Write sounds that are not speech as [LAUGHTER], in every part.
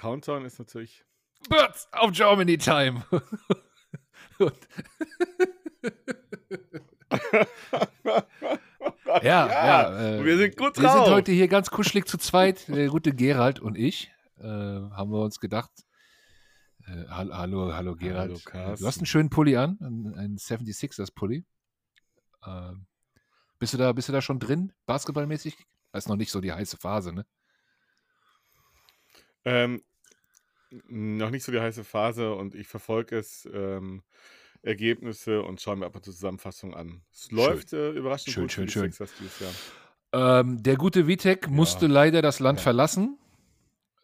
Countdown ist natürlich. Birds of Germany Time. [LAUGHS] [LAUGHS] ja, ja, ja äh, wir sind gut drauf. Wir sind heute hier ganz kuschelig zu zweit, der gute Gerald und ich. Äh, haben wir uns gedacht. Äh, hallo, hallo Gerald. Hallo, du hast einen schönen Pulli an, einen 76ers Pulli. Ähm, bist du da, bist du da schon drin, basketballmäßig? Das ist noch nicht so die heiße Phase, ne? Ähm, noch nicht so die heiße Phase und ich verfolge es. Ähm, Ergebnisse und schaue mir ab und zu Zusammenfassungen an. Es läuft äh, überraschend schön, gut schön, schön. Jahr. Ähm, der gute Vitek ja. musste leider das Land ja. verlassen.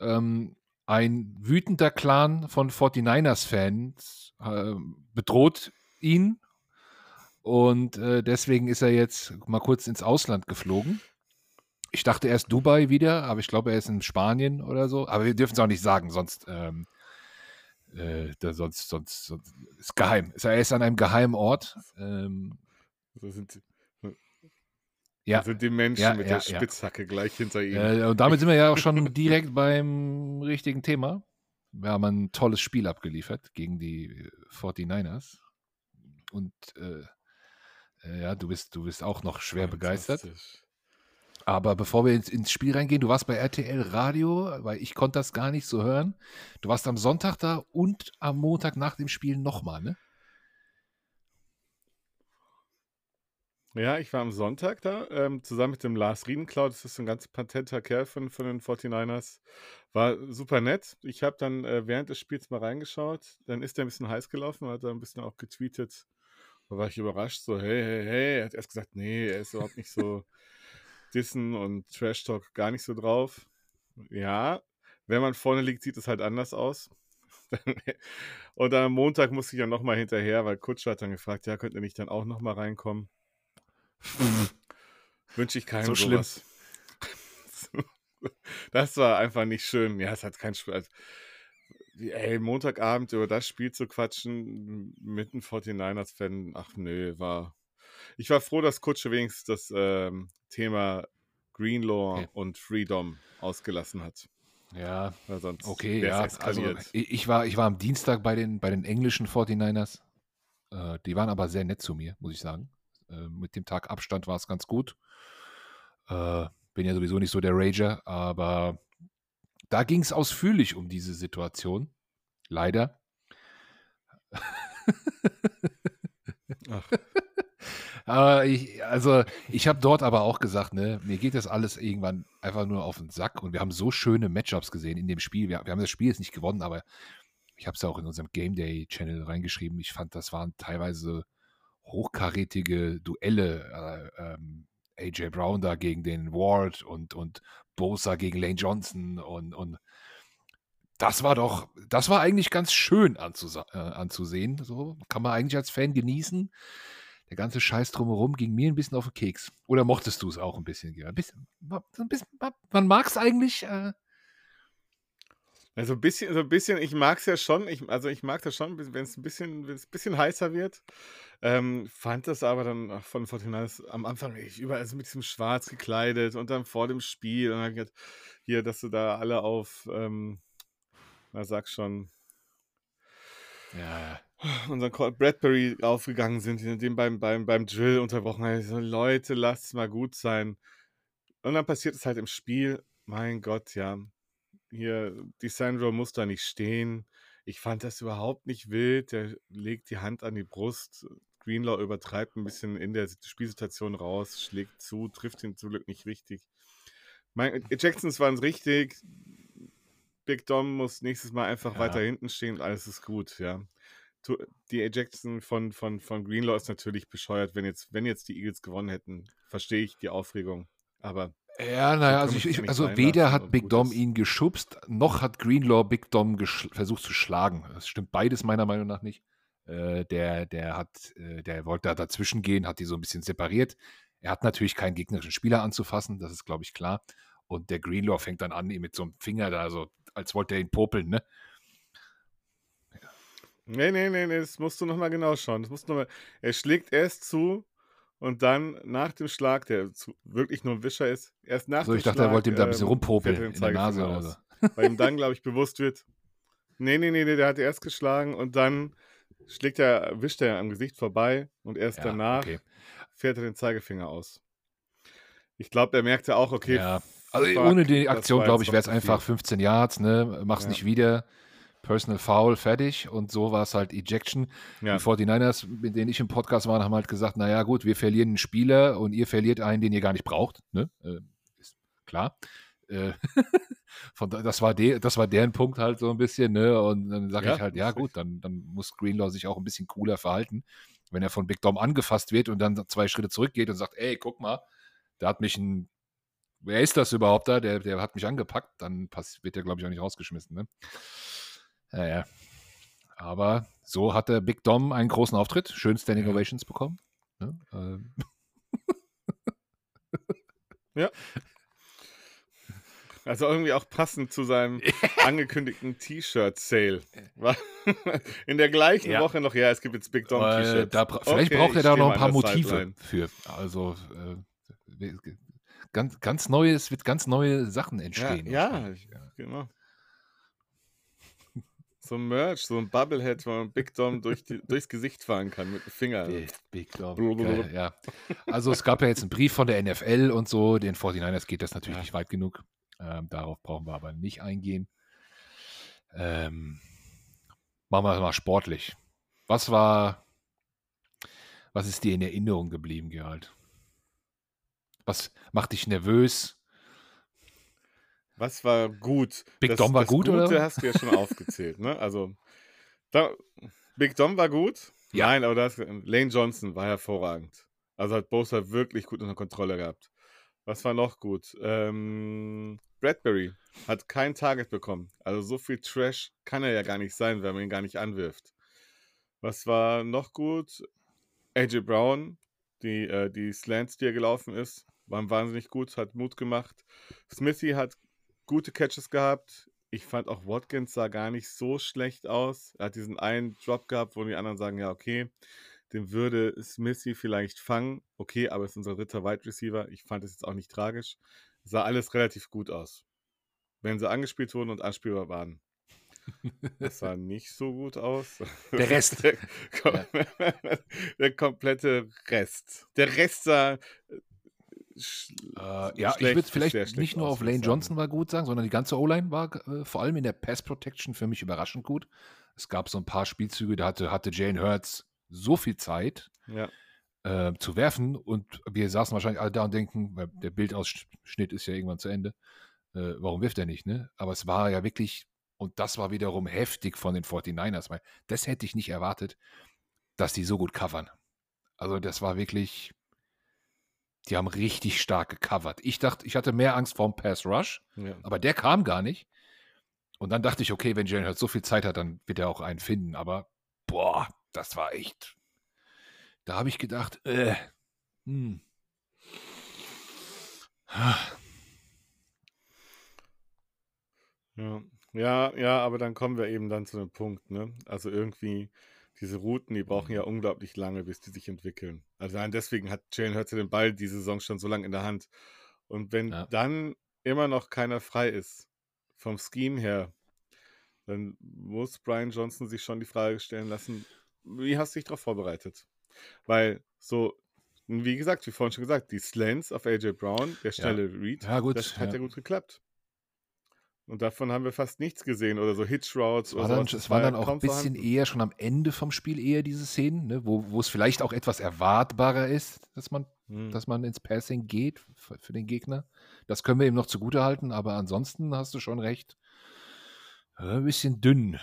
Ähm, ein wütender Clan von 49ers-Fans äh, bedroht ihn und äh, deswegen ist er jetzt mal kurz ins Ausland geflogen. Ich dachte erst Dubai wieder, aber ich glaube, er ist in Spanien oder so. Aber wir dürfen es auch nicht sagen, sonst, ähm, äh, da sonst, sonst, sonst ist geheim. Er ist an einem geheimen Ort. Ähm, so sind, ja. sind die Menschen ja, mit ja, der Spitzhacke gleich hinter ihm. Äh, und damit sind wir ja auch schon [LAUGHS] direkt beim richtigen Thema. Wir haben ein tolles Spiel abgeliefert gegen die 49ers. Und äh, äh, ja, du bist, du bist auch noch schwer begeistert. Aber bevor wir ins, ins, Spiel reingehen, du warst bei RTL Radio, weil ich konnte das gar nicht so hören. Du warst am Sonntag da und am Montag nach dem Spiel nochmal, ne? Ja, ich war am Sonntag da, ähm, zusammen mit dem Lars Riedenklau. Das ist ein ganz patenter Kerl von, von den 49ers. War super nett. Ich habe dann äh, während des Spiels mal reingeschaut. Dann ist er ein bisschen heiß gelaufen, hat er ein bisschen auch getweetet. Da war ich überrascht, so, hey, hey, hey. Er hat erst gesagt, nee, er ist überhaupt nicht so [LAUGHS] Dissen und Trash Talk gar nicht so drauf. Ja, wenn man vorne liegt, sieht es halt anders aus. [LAUGHS] und dann am Montag musste ich ja nochmal hinterher, weil Kutscher hat dann gefragt, ja, könnt ihr nicht dann auch nochmal reinkommen? [LAUGHS] Wünsche ich keinem so sowas. [LAUGHS] das war einfach nicht schön. Ja, es hat keinen Spaß. Ey, Montagabend über das Spiel zu quatschen mit einem 49ers-Fan, ach nö, war ich war froh, dass Kutsche wenigstens das ähm, Thema Greenlaw okay. und Freedom ausgelassen hat. Ja, okay, ja. Also, ich, war, ich war am Dienstag bei den, bei den englischen 49ers. Äh, die waren aber sehr nett zu mir, muss ich sagen. Äh, mit dem Tag Abstand war es ganz gut. Äh, bin ja sowieso nicht so der Rager, aber da ging es ausführlich um diese Situation. Leider. Ach. Aber ich, also ich habe dort aber auch gesagt, ne, mir geht das alles irgendwann einfach nur auf den Sack und wir haben so schöne Matchups gesehen in dem Spiel. Wir, wir haben das Spiel jetzt nicht gewonnen, aber ich habe es ja auch in unserem Game Day Channel reingeschrieben. Ich fand, das waren teilweise hochkarätige Duelle. Äh, ähm, AJ Brown da gegen den Ward und, und Bosa gegen Lane Johnson und, und das war doch, das war eigentlich ganz schön äh, anzusehen. So kann man eigentlich als Fan genießen der ganze Scheiß drumherum ging mir ein bisschen auf den Keks. Oder mochtest du es auch ein bisschen, Ein bisschen, ein bisschen man mag es eigentlich. Äh also ein bisschen, so ein bisschen, ich mag es ja schon, ich, also ich mag das schon, wenn es ein bisschen, ein bisschen heißer wird. Ähm, fand das aber dann von Fortinandis am Anfang ich überall also mit diesem Schwarz gekleidet und dann vor dem Spiel und dann gedacht, hier, dass du da alle auf, ähm, na sag schon, ja, unseren Colt Bradbury aufgegangen sind, den beim, beim, beim Drill unterbrochen haben. So, Leute, lasst es mal gut sein. Und dann passiert es halt im Spiel. Mein Gott, ja. Hier, die Sandro muss da nicht stehen. Ich fand das überhaupt nicht wild. Der legt die Hand an die Brust. Greenlaw übertreibt ein bisschen in der Spielsituation raus, schlägt zu, trifft ihn zum Glück nicht richtig. Mein, Jacksons waren es richtig. Big Dom muss nächstes Mal einfach ja. weiter hinten stehen und alles ist gut, ja die Ejection von, von, von Greenlaw ist natürlich bescheuert, wenn jetzt, wenn jetzt die Eagles gewonnen hätten. Verstehe ich die Aufregung. Aber. Ja, naja, also, ich, ich, also weder hat Big Dom ihn geschubst, noch hat Greenlaw Big Dom versucht zu schlagen. Das stimmt beides meiner Meinung nach nicht. Äh, der, der hat, äh, der wollte da dazwischen gehen, hat die so ein bisschen separiert. Er hat natürlich keinen gegnerischen Spieler anzufassen, das ist, glaube ich, klar. Und der Greenlaw fängt dann an, ihm mit so einem Finger da so, als wollte er ihn popeln, ne? Nee, nee, nee, nee, das musst du nochmal genau schauen. Das musst du noch mal, er schlägt erst zu und dann nach dem Schlag, der zu, wirklich nur ein Wischer ist, erst nach so, dem ich dachte, Schlag, er wollte ihm da ein bisschen ähm, rumpopeln in der Nase oder so. Weil ihm dann, [LAUGHS] glaube ich, bewusst wird, nee, nee, nee, nee, der hat erst geschlagen und dann schlägt er, wischt er am Gesicht vorbei und erst Ja, danach okay. fährt er den Zeigefinger aus. Ich glaube, er merkte auch, okay, Ja. Also fuck, ohne die Aktion, glaube ich, wäre es einfach 15 Yards, ne? Mach's Ja. nicht wieder. Personal Foul, fertig. Und so war es halt Ejection. Ja. Die 49ers, mit denen ich im Podcast war, haben halt gesagt, naja gut, wir verlieren einen Spieler und ihr verliert einen, den ihr gar nicht braucht. Ne? Äh, ist klar. Äh, [LAUGHS] von, da- das, war de, das war deren Punkt halt so ein bisschen. Ne? Und dann sage Ja, ich halt, ja gut, dann, dann muss Greenlaw sich auch ein bisschen cooler verhalten. Wenn er von Big Dom angefasst wird und dann zwei Schritte zurückgeht und sagt, ey, guck mal, da hat mich ein wer ist das überhaupt da? Der, der hat mich angepackt, dann wird der, glaube ich, auch nicht rausgeschmissen. Ne? Ja, ja. Aber so hat der Big Dom einen großen Auftritt, schön Standing Ja. Ovations bekommen. Ne? Ähm, [LAUGHS] Also irgendwie auch passend zu seinem [LAUGHS] angekündigten T-Shirt-Sale. War [LAUGHS] In der gleichen Ja. Woche noch, ja, es gibt jetzt Big Dom äh, T-Shirts. da, bra- vielleicht Okay, braucht er da noch ein paar Motive Sideline. für. Also äh, ganz, ganz neues, wird ganz neue Sachen Ja, entstehen. ja, wahrscheinlich, ja. genau. So ein Merch, so ein Bubblehead, wo man Big Dom durch die, [LAUGHS] durchs Gesicht fahren kann mit dem Finger. Big, Big Dom. Geil, ja. Also es gab ja jetzt einen Brief von der NFL und so. Den 49ers geht das natürlich Ja. nicht weit genug. Ähm, darauf brauchen wir aber nicht eingehen. Ähm, machen wir mal sportlich. Was war, was ist dir in Erinnerung geblieben, Gerald? Was macht dich nervös? Was war gut? Big das, Dom war das gut, Gute oder? hast du ja schon aufgezählt, ne? Also, da, Big Dom war gut. Ja. Nein, aber das, Lane Johnson war hervorragend. Also hat Bosa wirklich gut unter Kontrolle gehabt. Was war noch gut? Ähm, Bradbury hat kein Target bekommen. Also so viel Trash kann er ja gar nicht sein, wenn man ihn gar nicht anwirft. Was war noch gut? AJ Brown, die, äh, die Slants, die er gelaufen ist, waren wahnsinnig gut, hat Mut gemacht. Smithy hat gute Catches gehabt. Ich fand auch Watkins sah gar nicht so schlecht aus. Er hat diesen einen Drop gehabt, wo die anderen sagen, ja, okay, den würde Smithy vielleicht fangen. Okay, aber es ist unser dritter Wide Receiver. Ich fand es jetzt auch nicht tragisch. Sah alles relativ gut aus. Wenn sie angespielt wurden und anspielbar waren. Das sah nicht so gut aus. Der [LAUGHS] Rest. Der, [LAUGHS] der komplette Rest. Der Rest sah. Äh, sch- Äh, ja, ich schlecht würde bis vielleicht nicht nur auf ich Lane. Johnson war gut sagen, sondern die ganze O-Line war äh, vor allem in der Pass Protection für mich überraschend gut. Es gab so ein paar Spielzüge, da hatte, hatte Jane Hurts so viel Zeit Ja. äh, zu werfen und wir saßen wahrscheinlich alle da und denken, weil der Bildausschnitt ist ja irgendwann zu Ende, äh, warum wirft er nicht, ne? Aber es war ja wirklich, und das war wiederum heftig von den 49ers, weil das hätte ich nicht erwartet, dass die so gut covern. Also das war wirklich, die haben richtig stark gecovert. Ich dachte, ich hatte mehr Angst vorm Pass Rush, ja. aber der kam gar nicht. Und dann dachte ich, okay, wenn Jalen Hurts so viel Zeit hat, dann wird er auch einen finden. Aber boah, das war echt. Da habe ich gedacht, äh, hm. Ja. ja, ja, aber dann kommen wir eben dann zu einem Punkt, ne? Also irgendwie, diese Routen, die brauchen ja unglaublich lange, bis die sich entwickeln. Also deswegen hat Jalen Hurts ja den Ball diese Saison schon so lange in der Hand. Und wenn Ja. dann immer noch keiner frei ist, vom Scheme her, dann muss Brian Johnson sich schon die Frage stellen lassen, wie hast du dich darauf vorbereitet? Weil so, wie gesagt, wie vorhin schon gesagt, die Slants auf AJ Brown, der schnelle Read, Ja, gut, das hat ja. ja. gut geklappt. Und davon haben wir fast nichts gesehen oder so Hitch Routes Es war oder dann. Das es waren ja dann auch ein bisschen vorhanden. eher schon am Ende vom Spiel eher diese Szenen, ne, wo, wo es vielleicht auch etwas erwartbarer ist, dass man, Hm. dass man ins Passing geht für, für den Gegner. Das können wir ihm noch zugute halten, aber ansonsten hast du schon recht. Äh, Ein bisschen dünn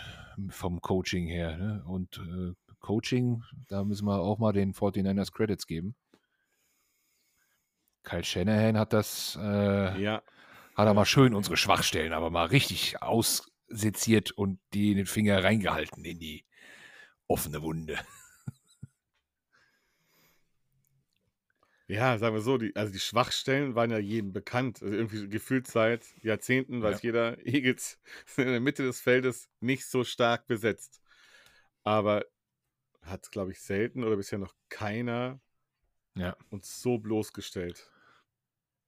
vom Coaching her. Ne? Und äh, Coaching, da müssen wir auch mal den 49ers Credits geben. Kyle Shanahan hat das, äh, Ja, hat er mal schön unsere Schwachstellen, aber mal richtig ausseziert und die den Finger reingehalten in die offene Wunde. [LAUGHS] ja, sagen wir so, die, also die Schwachstellen waren ja jedem bekannt. Also irgendwie gefühlt seit Jahrzehnten weiß jeder, [LAUGHS] Eagles sind in der Mitte des Feldes nicht so stark besetzt. Aber hat, glaube ich, selten oder bisher noch keiner Ja. uns so bloßgestellt.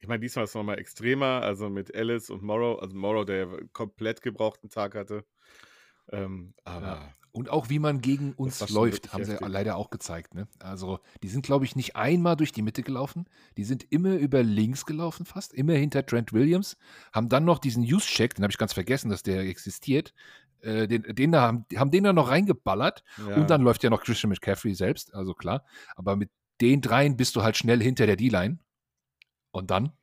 Ich meine, diesmal ist es nochmal extremer, also mit Ellis und Morrow, also Morrow, der ja komplett gebrauchten Tag hatte. Ähm, aber Ja. Und auch wie man gegen uns läuft, haben sie heftig. leider auch gezeigt. Ne? Also die sind, glaube ich, nicht einmal durch die Mitte gelaufen. Die sind immer über links gelaufen, fast immer hinter Trent Williams. Haben dann noch diesen Use-Check, den habe ich ganz vergessen, dass der existiert. Äh, den, den da haben, haben den da noch reingeballert. ja. Und dann läuft ja noch Christian McCaffrey selbst, also klar. Aber mit den dreien bist du halt schnell hinter der D-Line. Und dann?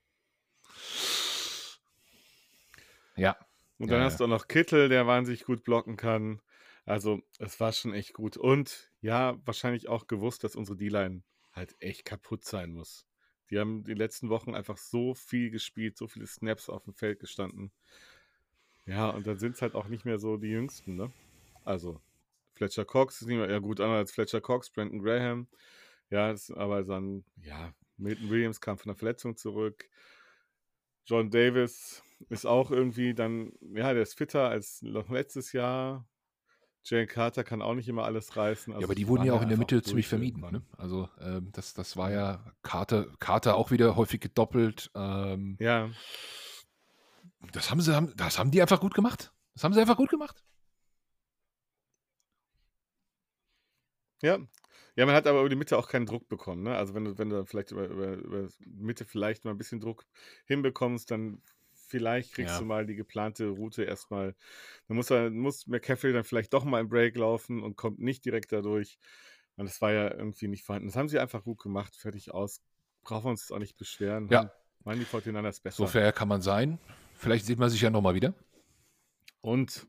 Ja, Und dann Ja, hast du auch noch Kittel, der wahnsinnig gut blocken kann. Also, es war schon echt gut. Und ja, wahrscheinlich auch gewusst, dass unsere D-Line halt echt kaputt sein muss. Die haben die letzten Wochen einfach so viel gespielt, so viele Snaps auf dem Feld gestanden. Ja, und dann sind es halt auch nicht mehr so die Jüngsten, ne? Also, Fletcher Cox ist nicht mehr, ja gut, anders als Fletcher Cox, Brandon Graham. Ja, das, aber dann, ja, Milton Williams kam von der Verletzung zurück. John Davis ist auch irgendwie dann, ja, der ist fitter als noch letztes Jahr. Jalen Carter kann auch nicht immer alles reißen. ja Also aber die wurden ja auch in der Mitte ziemlich vermieden. Ne? Also ähm, das, das war ja Carter, Carter auch wieder häufig gedoppelt. Ähm, Ja, das, haben sie, haben, das haben die einfach gut gemacht. Das haben sie einfach gut gemacht. ja. Ja, man hat aber über die Mitte auch keinen Druck bekommen. Ne? Also wenn du, wenn du vielleicht über, über, über Mitte vielleicht mal ein bisschen Druck hinbekommst, dann vielleicht kriegst Ja. du mal die geplante Route erstmal. Dann muss, er, muss McCaffrey dann vielleicht doch mal im Break laufen und kommt nicht direkt dadurch. Und das war ja irgendwie nicht vorhanden. Das haben sie einfach gut gemacht, fertig aus. Brauchen wir uns jetzt auch nicht beschweren. Ja. Meinen die 49ers besser. So fair kann man sein. Vielleicht sieht man sich ja nochmal wieder. Und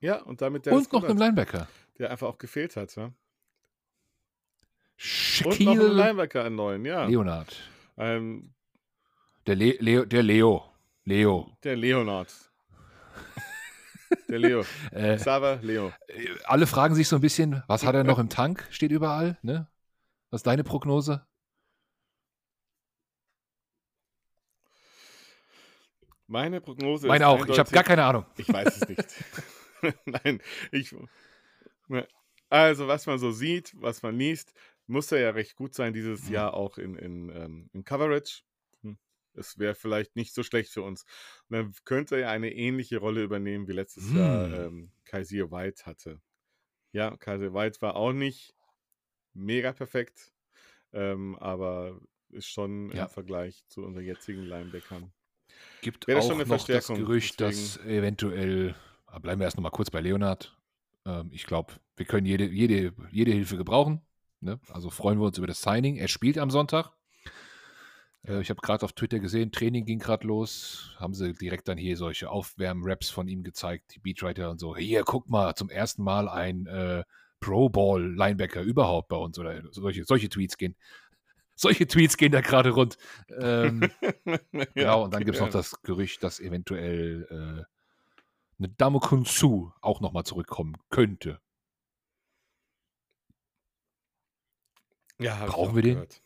ja, und damit der Und noch einen Linebacker. Der einfach auch gefehlt hat. Ja? Und noch einen Shaquille Linebacker einen neuen, ja. Leonard. Ähm, Der, Le Leo, der Leo. Leo. der Leonard. der Leo. [LAUGHS] Äh, Xaver Leo. alle fragen sich so ein bisschen, was hat er noch im Tank? Steht überall. Ne? Was ist deine Prognose? Meine Prognose Meine ist auch. Ich habe gar keine Ahnung. Ich weiß es nicht. [LAUGHS] [LAUGHS] Nein, ich. Also, was man so sieht, was man liest, muss er ja recht gut sein dieses Mhm. Jahr auch in, in, ähm, in Coverage. Hm. Es wäre vielleicht nicht so schlecht für uns. Und dann könnte er eine ähnliche Rolle übernehmen, wie letztes Jahr Hm. ähm, Kaiser White hatte. Ja, Kaiser White war auch nicht mega perfekt, ähm, aber ist schon Ja. im Vergleich zu unseren jetzigen Linebackern. Gibt Wäre auch schon eine noch das Gerücht, dass eventuell, aber bleiben wir erst noch mal kurz bei Leonard. Ähm, ich glaube, wir können jede, jede, jede Hilfe gebrauchen. Ne? Also freuen wir uns über das Signing. Er spielt am Sonntag. Äh, ich habe gerade auf Twitter gesehen, Training ging gerade los. Haben sie direkt dann hier solche Aufwärm-Raps von ihm gezeigt, die Beatwriter und so. Hier, guck mal, zum ersten Mal ein äh, Pro Bowl-Linebacker überhaupt bei uns. Oder solche, solche Tweets gehen. [LAUGHS] Solche Tweets gehen da gerade rund. Ähm, [LAUGHS] Genau, und dann gibt es noch ja. das Gerücht, dass eventuell äh, eine Dame Kunsu auch nochmal zurückkommen könnte. Ja, ich Brauchen auch wir den? gehört.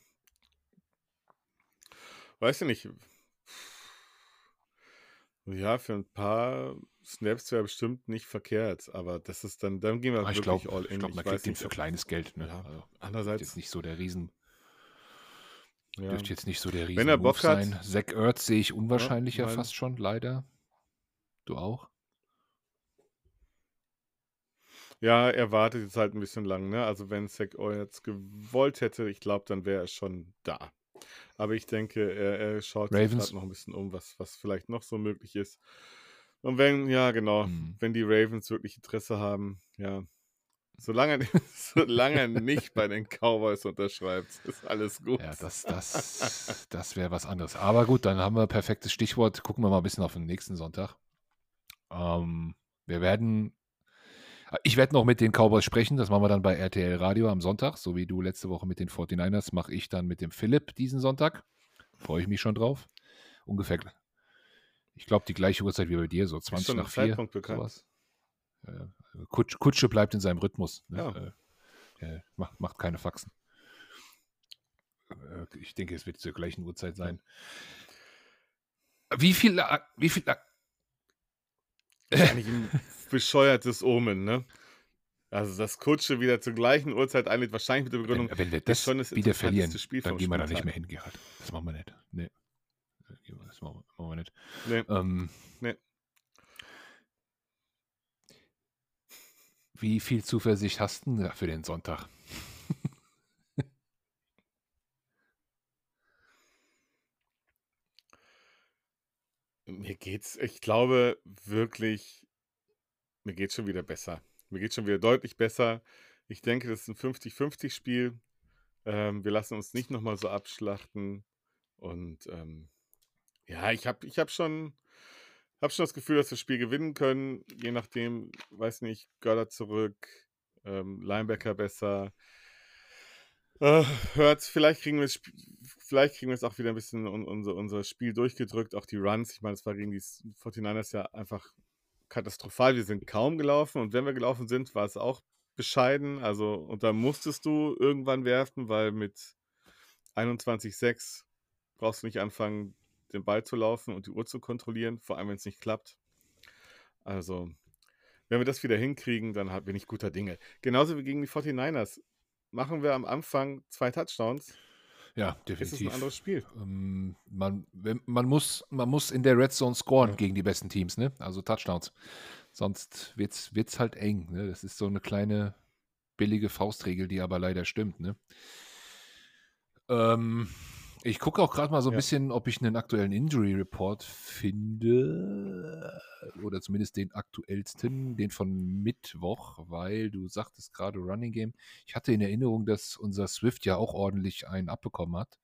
Weiß ich nicht. Ja, für ein paar Snaps wäre bestimmt nicht verkehrt, aber das ist dann, dann gehen wir Aber ich wirklich glaube, all ich in. glaub, man weiß kriegt den für kleines Geld. Ne? Ja, Also, Andererseits, jetzt nicht so der Riesen, ja. dürfte jetzt nicht so der Riesen Wenn er Bock hat- sein. Zach Ertz sehe ich unwahrscheinlicher mein- fast schon, leider. Du auch? Ja, er wartet jetzt halt ein bisschen lang, ne? Also wenn Zach jetzt gewollt hätte, ich glaube, dann wäre er schon da. Aber ich denke, er, er schaut sich Ravens? gerade noch ein bisschen um, was, was vielleicht noch so möglich ist. Und wenn, ja, genau, Hm. wenn die Ravens wirklich Interesse haben, ja, solange, [LAUGHS] solange er nicht bei den Cowboys unterschreibt, ist alles gut. Ja, das, das, das wäre was anderes. Aber gut, dann haben wir perfektes Stichwort. Gucken wir mal ein bisschen auf den nächsten Sonntag. Ähm, wir werden, ich werde noch mit den Cowboys sprechen. Das machen wir dann bei RTL Radio am Sonntag. So wie du letzte Woche mit den 49ers, mache ich dann mit dem Philipp diesen Sonntag. Freue ich mich schon drauf. Ungefähr, ich glaube, die gleiche Uhrzeit wie bei dir, so 20 schon ein nach 4. Zeitpunkt bekannt? Sowas. Äh, Kutsch, Kutsche bleibt in seinem Rhythmus. Ne? Ja. Äh, er macht, macht keine Faxen. Äh, Ich denke, es wird zur gleichen Uhrzeit sein. Wie viel, äh, wie viel, äh, eigentlich ein [LAUGHS] bescheuertes Omen, ne? Also, dass Kutsche wieder zur gleichen Uhrzeit einlädt, wahrscheinlich mit der Begründung, Wenn, wenn wir das schon das wieder verlieren, Spiel dann gehen wir da nicht mehr hin, Gerhard. Das machen wir nicht. Nee. Das machen wir, machen wir nicht. Nee. Ähm, Nee. Wie viel Zuversicht hast du denn für den Sonntag? Mir geht's ich glaube wirklich mir geht's schon wieder besser. Mir geht's schon wieder deutlich besser. Ich denke, das ist 'n 50-50 Spiel. Ähm, wir lassen uns nicht noch mal so abschlachten und, ähm, ja, ich habe ich habe schon habe schon das Gefühl, dass wir das Spiel gewinnen können, je nachdem, weiß nicht, Goddard zurück, ähm, Linebacker besser. Äh, Hurts, vielleicht kriegen wir's sp vielleicht kriegen wir's auch wieder 'n bisschen un unser unser Spiel durchgedrückt, auch die Runs. Ich meine, das war gegen die s 49ers ja einfach katastrophal. Wir sind kaum gelaufen und wenn wir gelaufen sind, war es auch bescheiden. Also, und da musstest du irgendwann werfen, weil mit 21:6 brauchst du nicht anfangen, den Ball zu laufen und die Uhr zu kontrollieren, vor allem wenn's nicht klappt. Also, wenn wir das wieder hinkriegen, dann bin ich guter Dinge. Genauso wie gegen die 49ers. Machen wir am Anfang 2 Touchdowns Ja, ist es 'n definitiv. anderes Spiel. Ähm, man man muss man muss in der Red Zone scoren Ja. gegen die besten Teams, ne? Also Touchdowns. Sonst wird's wird's halt eng, ne? Das ist so 'ne kleine billige Faustregel, die aber leider stimmt, ne? Ähm, ich gucke auch grad mal so 'n Ja. bisschen, ob ich 'nen aktuellen Injury Report finde oder zumindest den aktuellsten, den von Mittwoch, weil du sagtest grade Running Game. Ich hatte in Erinnerung, dass unser Swift ja auch ordentlich einen abbekommen hat,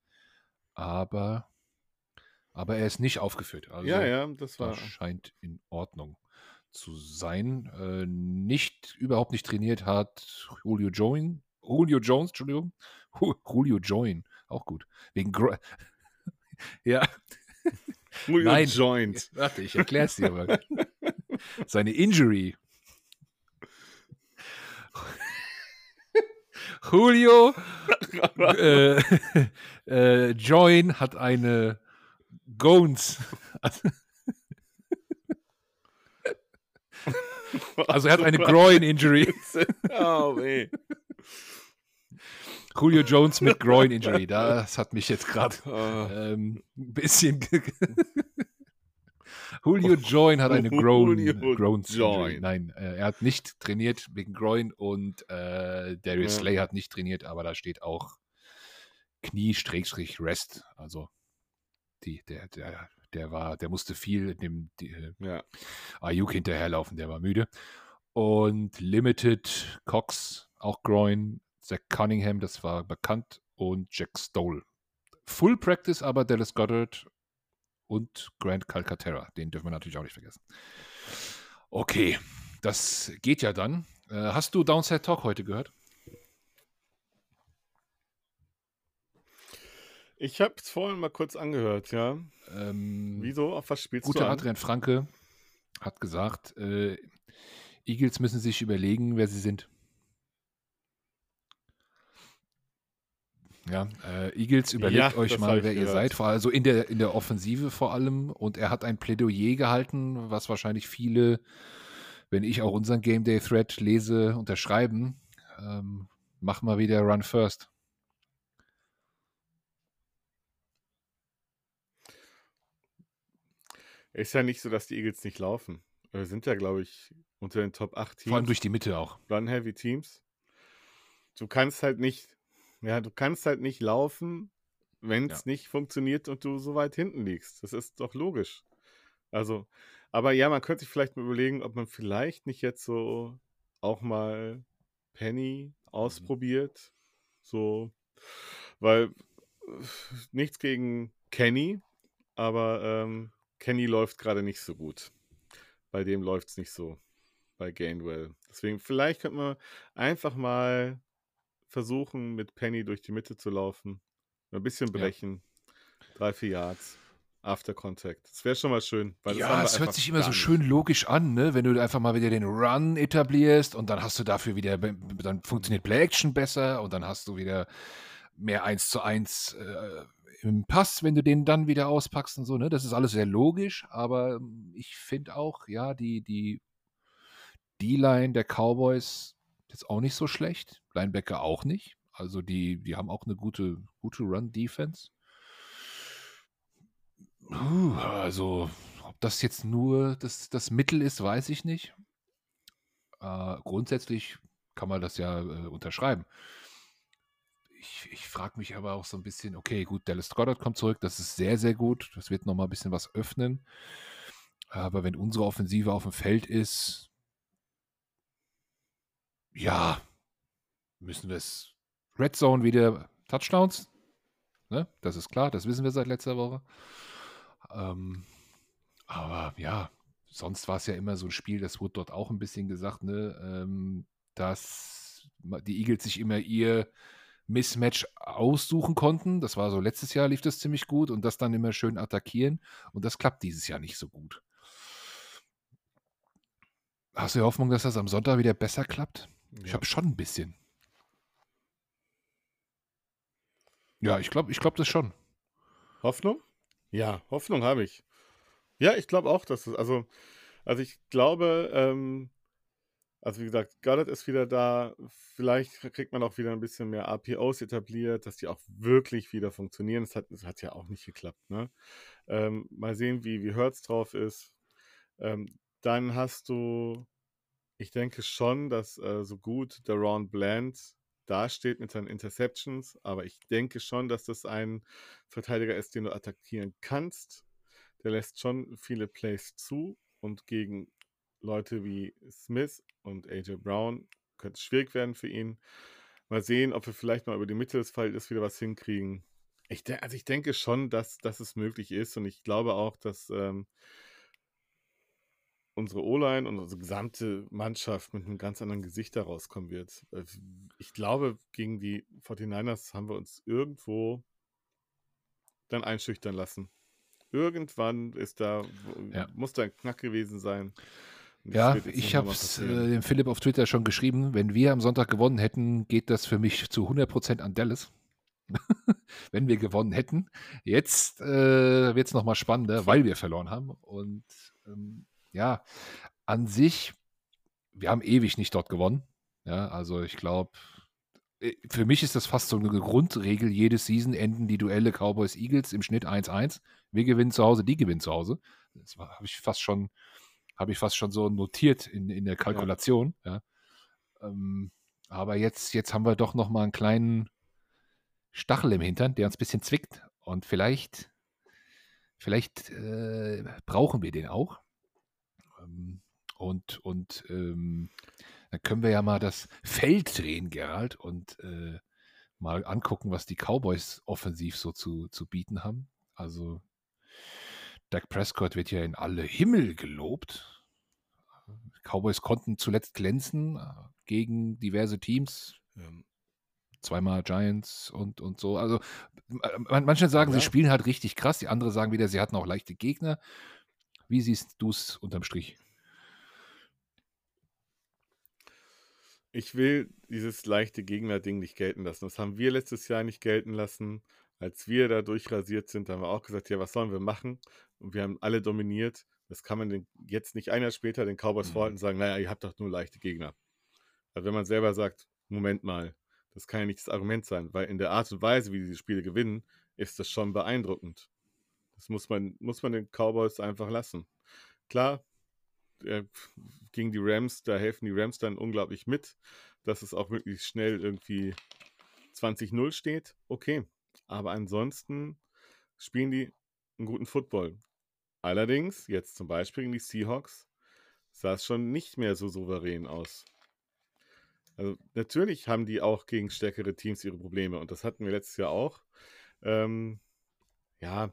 aber aber er ist nicht aufgeführt. Ja, Also, ja, das das war scheint in Ordnung zu sein. Äh, nicht überhaupt nicht trainiert hat Julio Join Julio Jones, Entschuldigung. Ju [LAUGHS] Julio Join, auch gut. Wegen Gro [LAUGHS] ja. [LAUGHS] Nein. Joint. [LAUGHS] Warte, ich erkläre es dir mal. Seine Injury. Julio äh, äh, Join hat eine Gones. Also er hat eine Groin-Injury. Oh, weh. Julio Jones mit [LAUGHS] Groin-Injury. Das hat mich jetzt gerade Oh. ähm, ein bisschen. [LAUGHS] Julio Join hat eine Groin, Groins Injury. Nein, äh, er hat nicht trainiert wegen Groin und äh, Darius Ja. Slay hat nicht trainiert, aber da steht auch Knie-Rest. Also die, der, der, der war, der musste viel dem die, äh, Ja. Ayuk hinterherlaufen, der war müde. Und Limited, Cox, auch Groin, Zach Cunningham, das war bekannt, und Jack Stoll. Full Practice aber Dallas Goddard und Grant Calcaterra. Den dürfen wir natürlich auch nicht vergessen. Okay, das geht ja dann. Äh, hast du Downside Talk heute gehört? Ich habe es vorhin mal kurz angehört, ja. Ähm, Wieso? Auf was spielst Guter du an? Adrian Franke hat gesagt, äh, Eagles müssen sich überlegen, wer sie sind. Ja, äh, Eagles überlegt Ja, euch mal, wer ihr seid, vor allem so in der, in der Offensive vor allem. Und er hat ein Plädoyer gehalten, was wahrscheinlich viele, wenn ich auch unseren Game Day Thread lese, unterschreiben. Ähm, mach mal wieder Run First. Ist ja nicht so, dass die Eagles nicht laufen. Wir sind ja, glaube ich, unter den Top 8 Vor allem Teams, durch die Mitte auch. Run-Heavy Teams. Du kannst halt nicht, ja, du kannst halt nicht laufen, wenn es Ja. nicht funktioniert und du so weit hinten liegst. Das ist doch logisch. Also, aber ja, man könnte sich vielleicht mal überlegen, ob man vielleicht nicht jetzt so auch mal Penny ausprobiert. So, weil nichts gegen Kenny, aber ähm, Kenny läuft gerade nicht so gut. Bei dem läuft es nicht so. Bei Gainwell. Deswegen, vielleicht könnte man einfach mal versuchen, mit Penny durch die Mitte zu laufen. Ein bisschen Ja. brechen. Drei, vier Yards. After Contact. Das wäre schon mal schön. Weil Ja, es hört sich immer so nicht. schön logisch an, ne? wenn du einfach mal wieder den Run etablierst und dann hast du dafür wieder, dann funktioniert Play Action besser und dann hast du wieder mehr 1 zu 1 äh, im Pass, wenn du den dann wieder auspackst und so. Ne? Das ist alles sehr logisch, aber ähm, ich finde auch, ja, die, die D-Line der Cowboys, jetzt auch nicht so schlecht. Linebacker auch nicht. Also die, die haben auch eine gute, gute Run-Defense. Also, ob das jetzt nur das, das Mittel ist, weiß ich nicht. Äh, grundsätzlich kann man das ja äh, unterschreiben. Ich, ich frage mich aber auch so ein bisschen, okay, gut, Dallas Goddard kommt zurück, das ist sehr, sehr gut. Das wird nochmal ein bisschen was öffnen. Aber wenn unsere Offensive auf dem Feld ist, ja, müssen wir es. Red Zone wieder Touchdowns. Ne? Das ist klar, das wissen wir seit letzter Woche. Ähm, aber ja, sonst war es ja immer so ein Spiel, das wurde dort auch ein bisschen gesagt, ne, ähm, dass die Eagles sich immer ihr Mismatch aussuchen konnten. Das war so letztes Jahr lief das ziemlich gut und das dann immer schön attackieren. Und das klappt dieses Jahr nicht so gut. Hast du die Hoffnung, dass das am Sonntag wieder besser klappt? Ja. Ich habe schon ein bisschen. Ja, ich glaube ich glaub das schon. Hoffnung? Ja, Hoffnung habe ich. Ja, ich glaube auch, dass es, also, also ich glaube, ähm, also wie gesagt, Goddard ist wieder da. Vielleicht kriegt man auch wieder ein bisschen mehr APOs etabliert, dass die auch wirklich wieder funktionieren. Das hat, das hat ja auch nicht geklappt. Ne? Ähm, mal sehen, wie, wie Hertz drauf ist. Ähm, dann hast du, ich denke schon, dass äh, so gut der Ron Bland dasteht mit seinen Interceptions, aber ich denke schon, dass das ein Verteidiger ist, den du attackieren kannst. Der lässt schon viele Plays zu und gegen Leute wie Smith und AJ Brown könnte es schwierig werden für ihn. Mal sehen, ob wir vielleicht mal über die Mitte des Falles wieder was hinkriegen. Ich also ich denke schon, dass, dass es möglich ist und ich glaube auch, dass ähm, unsere O-Line und unsere gesamte Mannschaft mit einem ganz anderen Gesicht da rauskommen wird. Äh, ich glaube, gegen die 49ers haben wir uns irgendwo dann einschüchtern lassen. Irgendwann ist da, ja. muss da ein Knack gewesen sein. Ja, ich habe es äh, dem Philipp auf Twitter schon geschrieben. Wenn wir am Sonntag gewonnen hätten, geht das für mich zu 100% an Dallas. [LAUGHS] Wenn wir gewonnen hätten. Jetzt äh, wird es nochmal spannender, weil wir verloren haben. Und ähm, ja, an sich, wir haben ewig nicht dort gewonnen. Ja, also ich glaube, äh, für mich ist das fast so eine Grundregel. Jedes Season enden die Duelle Cowboys Eagles im Schnitt 1-1. Wir gewinnen zu Hause, die gewinnen zu Hause. Das habe ich fast schon, habe ich fast schon so notiert in, in der Kalkulation. Ja. ja. Ähm, aber jetzt, jetzt haben wir doch noch mal einen kleinen Stachel im Hintern, der uns ein bisschen zwickt. Und vielleicht, vielleicht äh, brauchen wir den auch. Ähm, und und ähm, dann können wir ja mal das Feld drehen, Gerald, und äh, mal angucken, was die Cowboys offensiv so zu, zu bieten haben. Also Dak Prescott wird ja in alle Himmel gelobt. Cowboys konnten zuletzt glänzen äh, gegen diverse Teams. Ähm, zweimal Giants und, und so. Also manche sagen, ja. sie spielen halt richtig krass, die anderen sagen wieder, sie hatten auch leichte Gegner. Wie siehst du es unterm Strich? Ich will dieses leichte Gegner-Ding nicht gelten lassen. Das haben wir letztes Jahr nicht gelten lassen. Als wir da durchrasiert sind, haben wir auch gesagt, ja, was sollen wir machen? Und wir haben alle dominiert. Das kann man jetzt nicht ein Jahr später den Cowboys mhm. vorhalten und sagen, naja, ihr habt doch nur leichte Gegner. Also wenn man selber sagt, Moment mal, das kann ja nicht das Argument sein, weil in der Art und Weise, wie diese Spiele gewinnen, ist das schon beeindruckend. Das muss man, muss man den Cowboys einfach lassen. Klar, äh, gegen die Rams, da helfen die Rams dann unglaublich mit, dass es auch wirklich schnell irgendwie 20-0 steht. Okay. Aber ansonsten spielen die einen guten Football. Allerdings, jetzt zum Beispiel gegen die Seahawks, sah es schon nicht mehr so souverän aus. Also natürlich haben die auch gegen stärkere Teams ihre Probleme und das hatten wir letztes Jahr auch. Ähm, ja,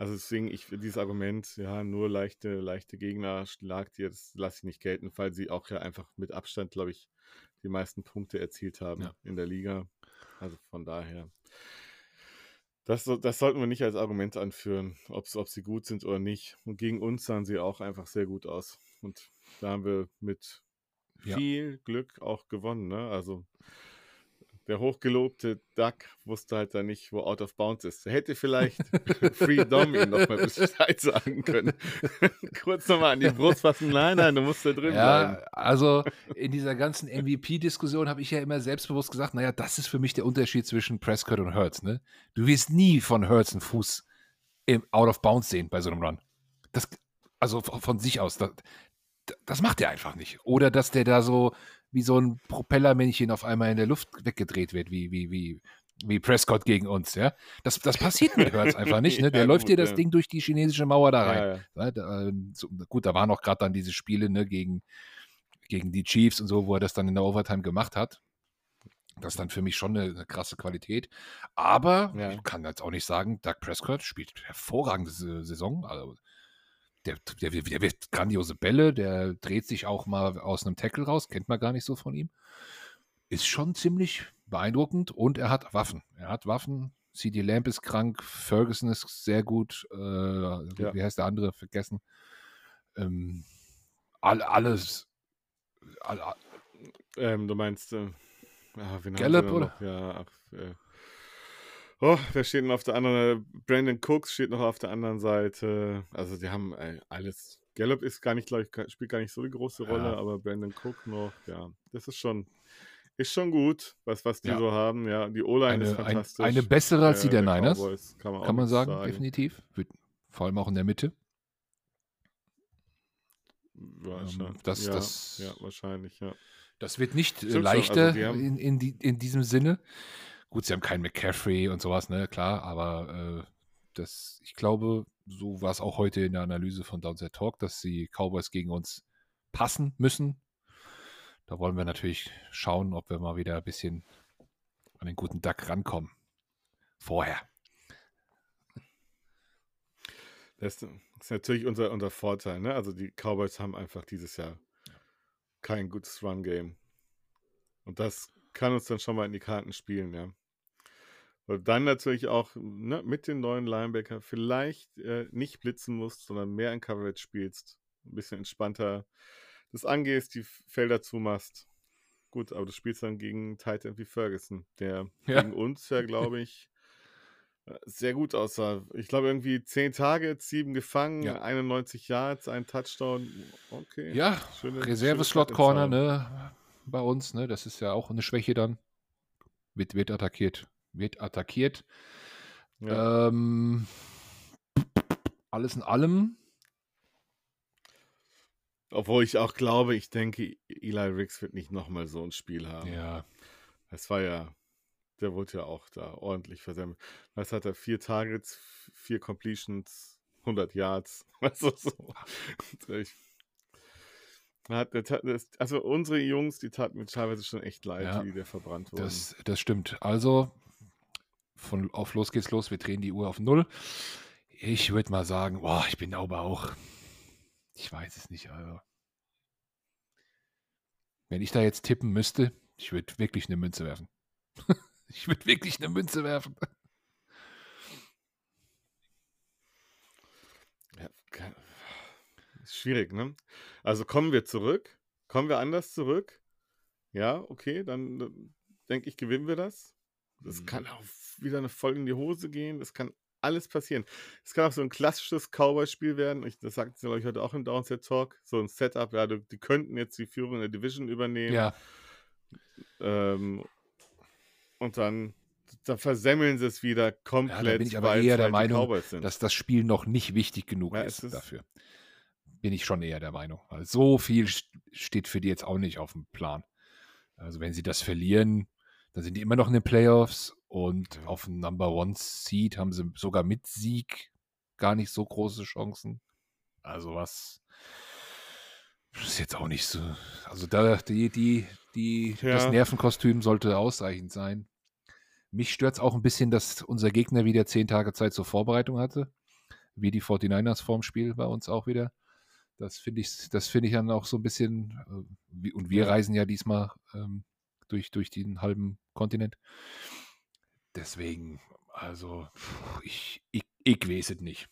also deswegen, ich dieses Argument, ja, nur leichte, leichte Gegner schlagt ihr, das lasse ich nicht gelten, weil sie auch ja einfach mit Abstand, glaube ich, die meisten Punkte erzielt haben ja. in der Liga. Also von daher. Das, das sollten wir nicht als Argument anführen, ob sie gut sind oder nicht. Und gegen uns sahen sie auch einfach sehr gut aus. Und da haben wir mit viel ja. Glück auch gewonnen. Ne? Also der hochgelobte Duck wusste halt dann nicht, wo Out of Bounds ist. Er hätte vielleicht [LAUGHS] Free Dom ihm noch mal Bescheid [LAUGHS] sagen können. [LAUGHS] Kurz nochmal an die Brust fassen. Nein, nein, du musst da drin Ja, bleiben. also in dieser ganzen MVP-Diskussion habe ich ja immer selbstbewusst gesagt, naja, das ist für mich der Unterschied zwischen Prescott und Hurts. Ne? Du wirst nie von Hurts einen Fuß im Out of Bounds sehen bei so einem Run. Das, also von von sich aus. Das, das macht er einfach nicht. Oder dass der da so wie so ein Propellermännchen auf einmal in der Luft weggedreht wird, wie, wie, wie, wie Prescott gegen uns. Ja? Das, das passiert mit Hurts einfach nicht. Ne? [LAUGHS] Der Ja, läuft dir gut, das ja. Ding durch die chinesische Mauer da rein. Ja. Ja, da, ähm, so, gut, da waren auch gerade dann diese Spiele ne, gegen, gegen die Chiefs und so, wo er das dann in der Overtime gemacht hat. Das ist dann für mich schon eine, eine krasse Qualität. Aber ich kann jetzt auch nicht sagen, Doug Prescott spielt hervorragende Sa- Saison. Also der, der, der wird grandiose Bälle, der dreht sich auch mal aus einem Tackle raus, kennt man gar nicht so von ihm. Ist schon ziemlich beeindruckend und er hat Waffen. Er hat Waffen. CD Lamp ist krank, Ferguson ist sehr gut. Äh, Wie heißt der andere? Vergessen. Ähm, all, alles. All, all, Ähm, du meinst, äh, sie Gallup, oder? Ja, ach, äh. Oh, wer steht denn auf der anderen? Brandon Cooks steht noch auf der anderen Seite. Also die haben äh, alles. Gallup ist gar nicht, glaube ich, spielt gar nicht so die große Rolle, Ja. aber Brandon Cook noch, ja, das ist schon, ist schon gut, was, was die Ja. so haben. Ja, die O-Line ist eine, ein, fantastisch. eine bessere als die äh, der Niners, Cowboys, kann man, kann man nicht sagen, definitiv. Vor allem auch in der Mitte. Wahrscheinlich. Ähm, das- ja, das- ja, wahrscheinlich, ja. Das wird nicht äh, Stimmt schon, leichter also die haben- in, in, die, in diesem Sinne. Gut, sie haben keinen McCaffrey und sowas, ne, klar, aber äh, das, ich glaube, so war es auch heute in der Analyse von Downset Talk, dass die Cowboys gegen uns passen müssen. Da wollen wir natürlich schauen, ob wir mal wieder ein bisschen an den guten Duck rankommen. Vorher. Das ist natürlich unser, unser Vorteil. Ne? Also die Cowboys haben einfach dieses Jahr kein gutes Run-Game. Und das kann uns dann schon mal in die Karten spielen, ja. Und dann natürlich auch ne, mit den neuen Linebacker vielleicht äh, nicht blitzen musst, sondern mehr in Coverage spielst. Ein bisschen entspannter das angehst, die Felder zumachst. Gut, aber du spielst dann gegen Titan wie Ferguson, der Ja. gegen uns ja, glaube ich, äh, sehr gut aussah. Ich glaube, irgendwie 10 Targets, 7 gefangen, Ja. 91 Yards, ein Touchdown. Okay. Ja, Reserve-Slot-Corner, ne, bei uns, ne, das ist ja auch eine Schwäche dann. Wird, wird attackiert. Wird attackiert. Ja. Ähm, alles in allem, Obwohl ich auch glaube, ich denke, Eli Riggs wird nicht nochmal so ein Spiel haben. ja, Das war ja, der wurde ja auch da ordentlich versemmelt. Was hat er? Vier Targets, vier Completions, 100 Yards. [LAUGHS] Also so. Also unsere Jungs, die taten mir teilweise schon echt leid, Ja, wie der verbrannt wurde. das, das stimmt. Also, von auf los geht's los, wir drehen die Uhr auf Null. Ich würde mal sagen, boah, ich bin aber auch, ich weiß es nicht, also. Wenn ich da jetzt tippen müsste, ich würde wirklich eine Münze werfen. [LAUGHS] ich würde wirklich eine Münze werfen. Ja, schwierig, ne? Also kommen wir zurück? Kommen wir anders zurück? Ja, okay, dann denke ich, gewinnen wir das. Das Mhm. kann auch wieder eine voll in die Hose gehen. Das kann alles passieren. Es kann auch so ein klassisches Cowboy-Spiel werden. Ich, das sagten sie, glaube ich, heute auch im Downset Talk. So ein Setup, ja, die könnten jetzt die Führung in der Division übernehmen. Ja, Ähm, und dann, dann versemmeln sie es wieder komplett. bin ich aber eher der Meinung, dass das Spiel noch nicht wichtig genug Ja, ist, ist- dafür. Bin ich schon eher der Meinung. Weil so viel st- steht für die jetzt auch nicht auf dem Plan. Also wenn sie das verlieren, dann sind die immer noch in den Playoffs und Ja. auf dem Number One Seed haben sie sogar mit Sieg gar nicht so große Chancen. Also was ist jetzt auch nicht so. Also da die die die das Ja. Nervenkostüm sollte ausreichend sein. Mich stört es auch ein bisschen, dass unser Gegner wieder zehn Tage Zeit zur Vorbereitung hatte. Wie die 49ers vorm Spiel bei uns auch wieder. Das finde ich, das finde ich dann auch so ein bisschen, äh, und wir reisen ja diesmal ähm, durch, durch den halben Kontinent. Deswegen, also, ich, ich, ich weiß es nicht.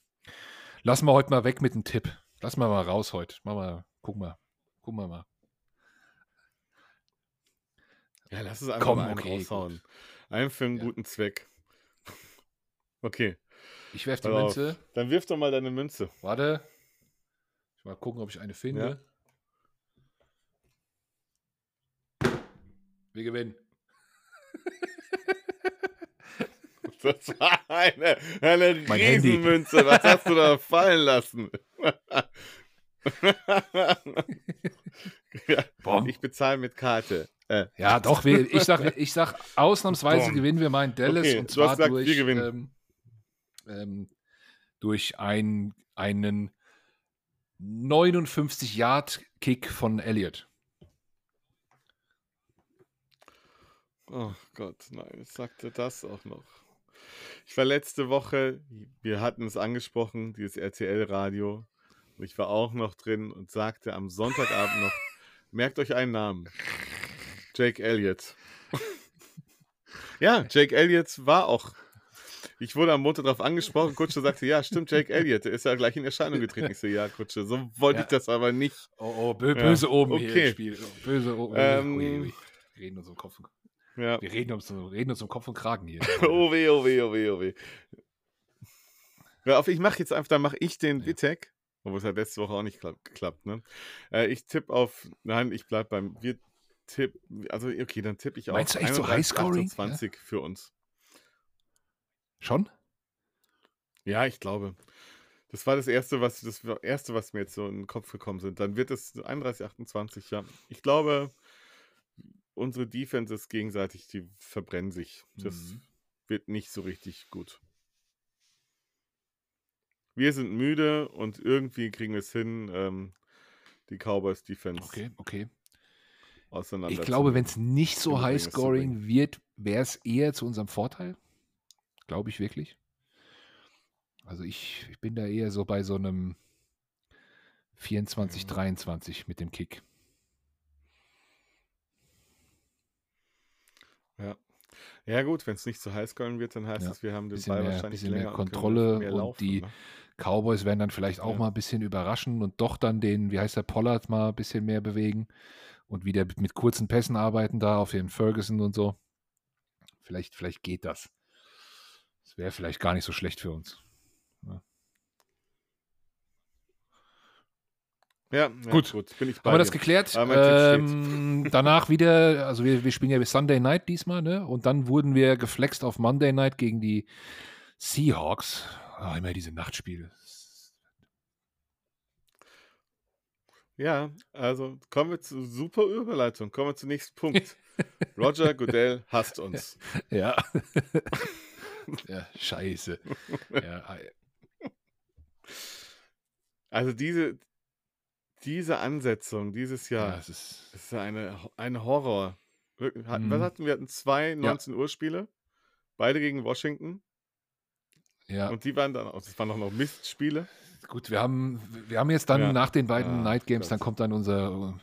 Lassen wir heute mal weg mit dem Tipp. Lassen wir mal raus heute. Mach mal, guck mal. Guck mal mal. Ja, lass es einfach Komm, mal okay, raushauen. gut. Einen für einen Ja. guten Zweck. [LAUGHS] Okay, Ich werfe die. Münze. Dann wirf doch mal deine Münze. Warte. Ich mal gucken, ob ich eine finde. Wir gewinnen. [LAUGHS] Das war eine, eine Mein Handy. Riesenmünze. Was hast du da [LAUGHS] fallen lassen? [LAUGHS] ja, ich bezahle mit Karte. Äh, Ja, doch, wir, ich sag, ich sag, ausnahmsweise Bom. gewinnen wir meinen Dallas Okay, und zwar gesagt, wir durch, gewinnen. ähm, ähm, durch ein, einen 59 Yard Kick von Elliott. Oh Gott, nein, ich sagte das auch noch. Ich war letzte Woche, wir hatten es angesprochen, dieses RTL-Radio. Und ich war auch noch drin und sagte am Sonntagabend noch, merkt euch einen Namen. Jake Elliott. [LAUGHS] ja, Jake Elliott war auch. Ich wurde am Montag darauf angesprochen. Kutsche sagte, ja, stimmt, Jake Elliott, der ist ja gleich in Erscheinung getreten. Ich so, ja, Kutsche, so wollte Ja. ich das aber nicht. Oh, oh bö Ja, böse oben hier okay. im Spiel. Böse oben. Ähm, ui. Wir reden uns um Kopf Ja. wir reden uns, reden uns um Kopf und Kragen hier. [LAUGHS] Oh weh, oh weh, oh weh, oh weh. Hör auf, ich mache jetzt einfach, dann mache ich den Ja. Vitek. Obwohl es hat letzte Woche auch nicht klapp, geklappt, ne? Äh, ich tippe auf, nein, ich bleib beim, wir tippen, also okay, dann tippe ich auf Meinst du echt so 31, Highscoring? 28 für uns. Schon? Ja, ich glaube. Das war das erste, was das erste, was mir jetzt so in den Kopf gekommen sind. Dann wird es 31, 28, ja. Ich glaube, unsere Defenses gegenseitig, die verbrennen sich. Das Mhm. wird nicht so richtig gut. Wir sind müde und irgendwie kriegen wir es hin, ähm, die Cowboys Defense Okay, okay. auseinander. Ich glaube, wenn es nicht so zu Highscoring wird, wäre es eher zu unserem Vorteil. Glaube ich wirklich. Also ich, ich bin da eher so bei so einem 24, Mhm. 23 mit dem Kick. Ja. Ja, gut, wenn es nicht so Highscoring wird, dann heißt Ja, es, wir haben den bisschen Ball mehr- wahrscheinlich bisschen mehr länger und können Kontrolle mehr und laufen, die- ne? Cowboys werden dann vielleicht auch Ja. mal ein bisschen überraschen und doch dann den, wie heißt der, Pollard mal ein bisschen mehr bewegen und wieder mit kurzen Pässen arbeiten da auf den Ferguson und so. Vielleicht, vielleicht geht das. Das wäre vielleicht gar nicht so schlecht für uns. Ja, ja Gut. gut. bin ich bei Haben wir das geklärt? Aber. Ähm, danach wieder, also wir, wir spielen ja bis Sunday Night diesmal, ne? Und dann wurden wir geflext auf Monday Night gegen die Seahawks. Ah, immer diese Nachtspiele. Ja, also kommen wir zu super Überleitung. Kommen wir zum nächsten Punkt. [LAUGHS] Roger Goodell hasst uns. [LAUGHS] Ja. [LAUGHS] ja, scheiße. Ja, Also diese, diese Ansetzung dieses ja, Jahr es ist. ist ein, ein Horror. Hatten- Was Mhm. hatten wir? Hatten zwei 19 Uhr Spiele, beide gegen Washington Ja, und die waren dann auch, das waren auch noch Mistspiele. gut, wir haben, wir haben jetzt dann Ja. nach den beiden Ah, Night Games, dann kommt dann unser,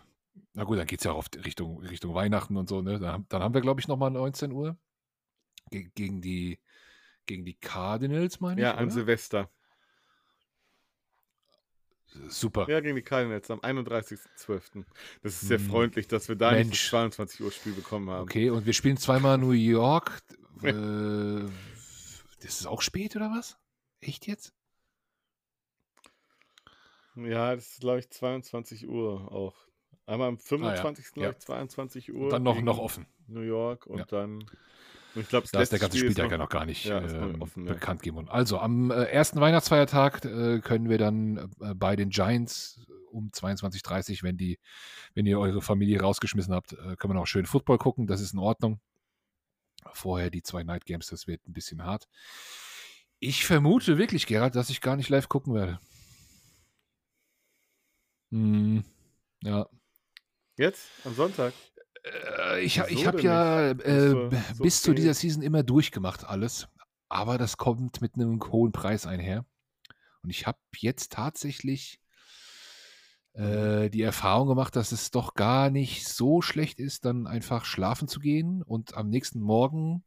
na gut, dann geht es ja auch Richtung, Richtung Weihnachten und so, ne? Dann, dann haben wir, glaube ich, nochmal 19 Uhr Ge gegen die, gegen die Cardinals, meine ich. Ja, an? Silvester. Super. Ja, gegen die Cardinals am 31.12. Das ist sehr Hm. freundlich, dass wir da nicht Mensch. das 22 Uhr Spiel bekommen haben. Okay, und wir spielen zweimal New York. [LAUGHS] Äh, das ist auch spät, oder was? Echt jetzt? Ja, das ist, glaube ich, 22 Uhr auch. Einmal am 25. Ah, Ja. glaube ich, 22 Uhr. Und dann noch, noch offen. New York und Ja. dann. Und ich glaube, Da ist der ganze Spiel Spieltag ja noch- gar nicht ja, ähm, offen, ja. bekannt gegeben worden. Also am äh, ersten Weihnachtsfeiertag äh, können wir dann äh, bei den Giants um 22.30 wenn die, wenn ihr eure Familie rausgeschmissen habt, äh, können wir noch schön Football gucken. Das ist in Ordnung. Vorher die zwei Night Games, das wird ein bisschen hart. Ich vermute wirklich, Gerald, dass ich gar nicht live gucken werde. Hm, ja. Jetzt? Am Sonntag? Äh, ich ich habe ja äh, so- so bis zu dieser Season immer durchgemacht alles, aber das kommt mit einem hohen Preis einher. Und ich habe jetzt tatsächlich äh, die Erfahrung gemacht, dass es doch gar nicht so schlecht ist, dann einfach schlafen zu gehen und am nächsten Morgen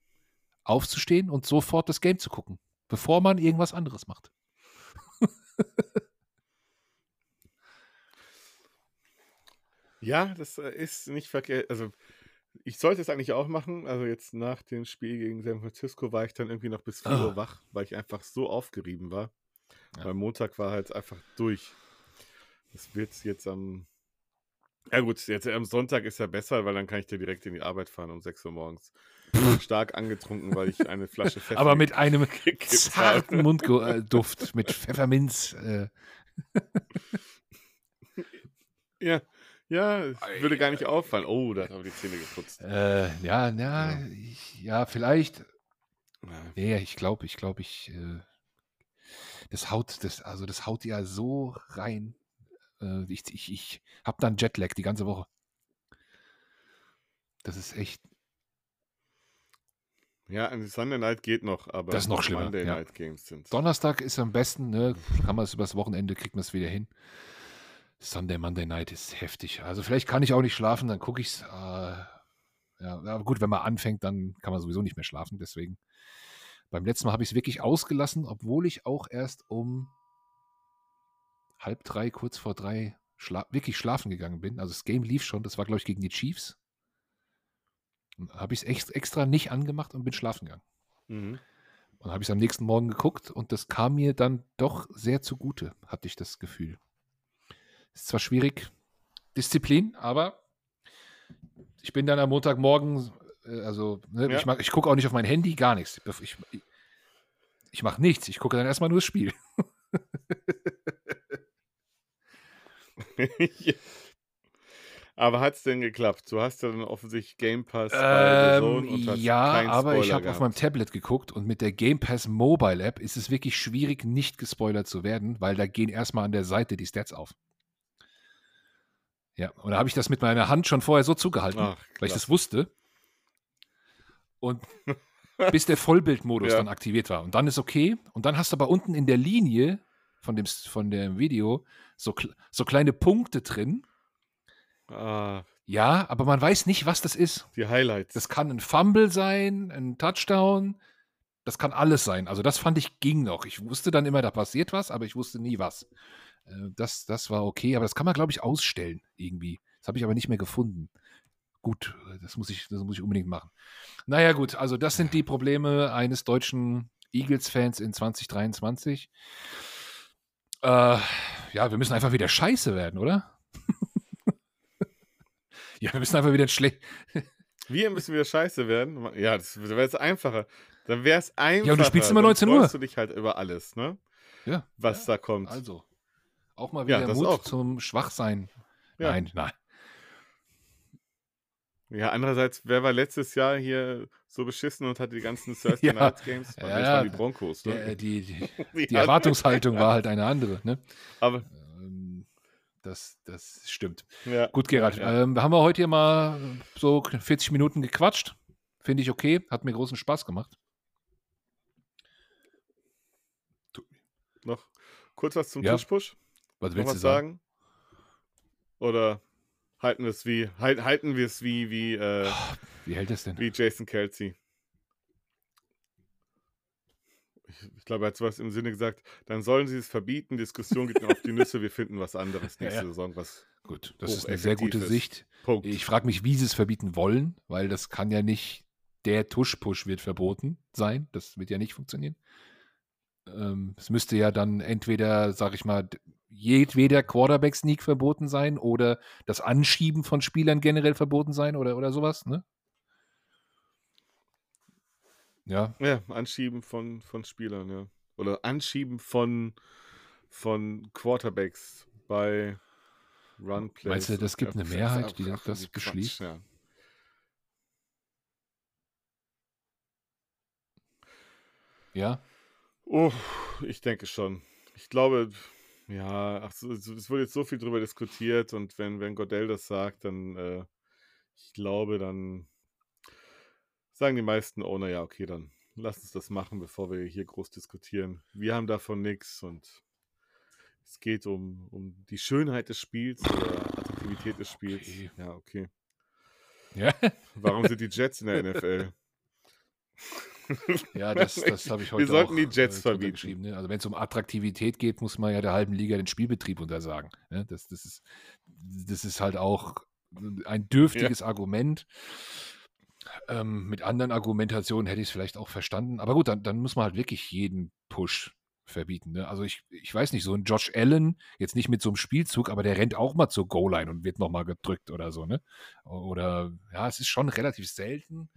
aufzustehen und sofort das Game zu gucken, bevor man irgendwas anderes macht. [LAUGHS] Ja, das äh, ist nicht verkehrt. Also, Ich sollte es eigentlich auch machen. Also jetzt nach dem Spiel gegen San Francisco war ich dann irgendwie noch bis 4 Ah. Uhr wach, weil ich einfach so aufgerieben war. Ja. Weil Montag war halt einfach durch. Das wird jetzt am. Ja gut, jetzt am Sonntag ist ja besser, weil dann kann ich dir direkt in die Arbeit fahren um 6 Uhr morgens. [LAUGHS] Stark angetrunken, weil ich eine Flasche Pfeffer [LAUGHS] Aber mit einem zarten Mundduft mit Pfefferminz. Äh, [LAUGHS] Ja, ja, es würde gar nicht auffallen. Oh, da hat aber die Zähne geputzt. äh, ja, ja, Ja. ich, ja, vielleicht. Ja. Nee, ich glaube, ich glaube, ich. Äh, das haut, das, also das haut ja so rein. Äh, ich ich, ich habe dann Jetlag die ganze Woche. Das ist echt. Ja, ein Sunday Night geht noch, aber Das ist noch schlimmer, Monday ja. Night Games sind. Donnerstag ist am besten, ne? Kann man es übers Wochenende, kriegt man es wieder hin. Sunday, Monday Night ist heftig. Also vielleicht kann ich auch nicht schlafen, dann gucke ich es. Äh, ja, aber gut, wenn man anfängt, dann kann man sowieso nicht mehr schlafen. Deswegen. Beim letzten Mal habe ich es wirklich ausgelassen, obwohl ich auch erst um halb drei, kurz vor drei schla wirklich schlafen gegangen bin. Also das Game lief schon, das war, glaube ich, gegen die Chiefs. Habe ich es ex extra nicht angemacht und bin schlafen gegangen. Mhm. Und habe ich es am nächsten Morgen geguckt und das kam mir dann doch sehr zugute, hatte ich das Gefühl. Ist zwar schwierig, Disziplin, aber ich bin dann am Montagmorgen, äh, also ne, Ja. ich, ich gucke auch nicht auf mein Handy, gar nichts. Ich, ich, ich mache nichts, ich gucke dann erstmal nur das Spiel. [LAUGHS] Aber hat es denn geklappt? Du hast ja dann offensichtlich Game Pass Ähm, ja, aber ich habe auf meinem. Tablet geguckt und mit der Game Pass Mobile App ist es wirklich schwierig, nicht gespoilert zu werden, weil da gehen erstmal an der Seite die Stats auf. Ja, und da habe ich das mit meiner Hand schon vorher so zugehalten, Ach, weil ich das wusste. Und [LAUGHS] bis der Vollbildmodus Ja. dann aktiviert war. Und dann ist okay. Und dann hast du aber unten in der Linie von dem, von dem Video so, so kleine Punkte drin. Ah, Ja, aber man weiß nicht, was das ist. die Highlights. Das kann ein Fumble sein, ein Touchdown. Das kann alles sein. Also das fand ich ging noch. Ich wusste dann immer, da passiert was, aber ich wusste nie was. Äh, Das, das war okay, aber das kann man, glaube ich, ausstellen irgendwie. Das habe ich aber nicht mehr gefunden. Gut, äh, das muss, ich, das muss ich unbedingt machen. Naja, gut, also das sind die Probleme eines deutschen Eagles-Fans in 2023. Äh, ja, wir müssen einfach wieder scheiße werden, oder? [LAUGHS] ja, wir müssen einfach wieder schlecht. Wir müssen wieder scheiße werden. Ja, das wäre jetzt einfacher. Dann wäre es einfacher. Ja, und du spielst immer Dann 19 Uhr. freust du dich halt über alles, ne? Ja, Was da kommt. Also, auch mal Ja, wieder das Mut auch. zum Schwachsein. Ja. Nein, nein. Ja, andererseits, wer war letztes Jahr hier so beschissen und hatte die ganzen [LAUGHS] Thursday Ja. Night Games? Ja, das ja. waren die Broncos, ne? Der, die, [LAUGHS] die, Die Erwartungshaltung war halt eine andere. Ne? Aber, Ähm, Das, das stimmt. ja. Gut, Gerhard. Ja. Ähm, haben wir heute hier mal so 40 Minuten gequatscht. Finde ich okay. Hat mir großen Spaß gemacht. Noch kurz was zum Ja. Tuschpush? Was willst du was sagen? sagen? Oder halten wir es wie, halt, halten wir es wie, wie, äh, Wie hält es denn? wie Jason Kelsey? Ich, ich glaube, er hat sowas im Sinne gesagt, dann sollen sie es verbieten, Diskussion geht mir auf die Nüsse, wir finden was anderes [LAUGHS] Ja, nächste ja. Saison, was Gut, das ist eine sehr gute. Sicht. Punkt. Ich frage mich, wie sie es verbieten wollen, weil das kann ja nicht, der Tuschpush wird verboten sein. Das wird ja nicht funktionieren. Ähm, es müsste ja dann entweder, sag ich mal, jedweder Quarterback-Sneak verboten sein oder das Anschieben von Spielern generell verboten sein oder, oder sowas, ne? Ja, Ja, Anschieben von, von Spielern, ja. Oder Anschieben von, von Quarterbacks bei Runplays. Meinst du, das gibt eine Mehrheit, die das beschließt? Ja. ja. Oh, ich denke schon. Ich glaube, ja, ach so, es wurde jetzt so viel drüber diskutiert und wenn, wenn Godell das sagt, dann, äh, ich glaube, dann sagen die meisten Owner, ja, okay, dann lass uns das machen, bevor wir hier groß diskutieren. Wir haben davon nichts und es geht um, um die Schönheit des Spiels oder Attraktivität des Spiels. Okay. Ja, okay. Ja, Warum sind die Jets in der NFL? [LAUGHS] ja [LAUGHS] das, das habe ich heute Wir sollten auch, die Jets äh, verbieten. Ne? Also wenn es um Attraktivität geht, muss man ja der halben Liga den Spielbetrieb untersagen. Ne? Das, das, ist, das ist halt auch ein dürftiges Argument. Ähm, mit anderen Argumentationen hätte ich es vielleicht auch verstanden. Aber gut, dann, dann muss man halt wirklich jeden Push verbieten. Ne? Also ich, ich weiß nicht, so ein Josh Allen, jetzt nicht mit so einem Spielzug, aber der rennt auch mal zur Goal-Line und wird nochmal gedrückt oder so, ne? Oder ja, es ist schon relativ selten.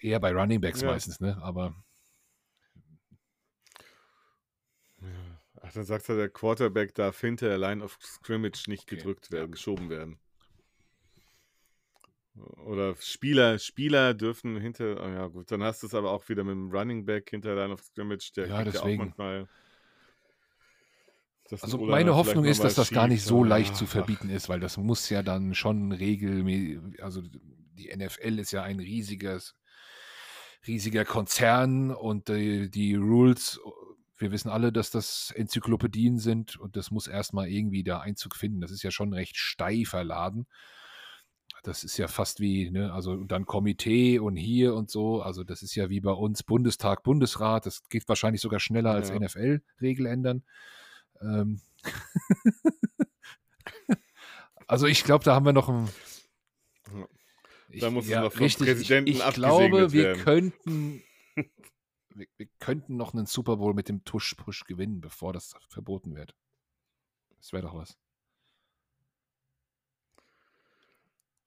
Eher bei Running Backs ja. meistens, ne? Aber. Ach, dann sagt er, der Quarterback darf hinter der Line of Scrimmage nicht okay. gedrückt werden, geschoben werden. Oder Spieler, Spieler dürfen hinter, oh ja gut, dann hast du es aber auch wieder mit dem Running Back hinter Line of Scrimmage, der ja, deswegen. ja auch manchmal. Also meine Hoffnung ist, dass das gar nicht so leicht ach, zu verbieten ach. ist, weil das muss ja dann schon regelmäßig, also die NFL ist ja ein riesiges, riesiger Konzern und die, die Rules, wir wissen alle, dass das Enzyklopädien sind und das muss erstmal irgendwie da Einzug finden. Das ist ja schon recht steifer Laden das ist ja fast wie, ne, also dann Komitee und hier und so. Also das ist ja wie bei uns Bundestag, Bundesrat. Das geht wahrscheinlich sogar schneller als ja. NFL-Regel ändern. Ähm [LAUGHS] also ich glaube, da haben wir noch ein. Da muss ja, noch vom richtig, Präsidenten Ich, ich glaube, wir werden. könnten, [LAUGHS] wir, wir, könnten noch einen Super Bowl mit dem Tusch-Push gewinnen, bevor das verboten wird. Das wäre doch was.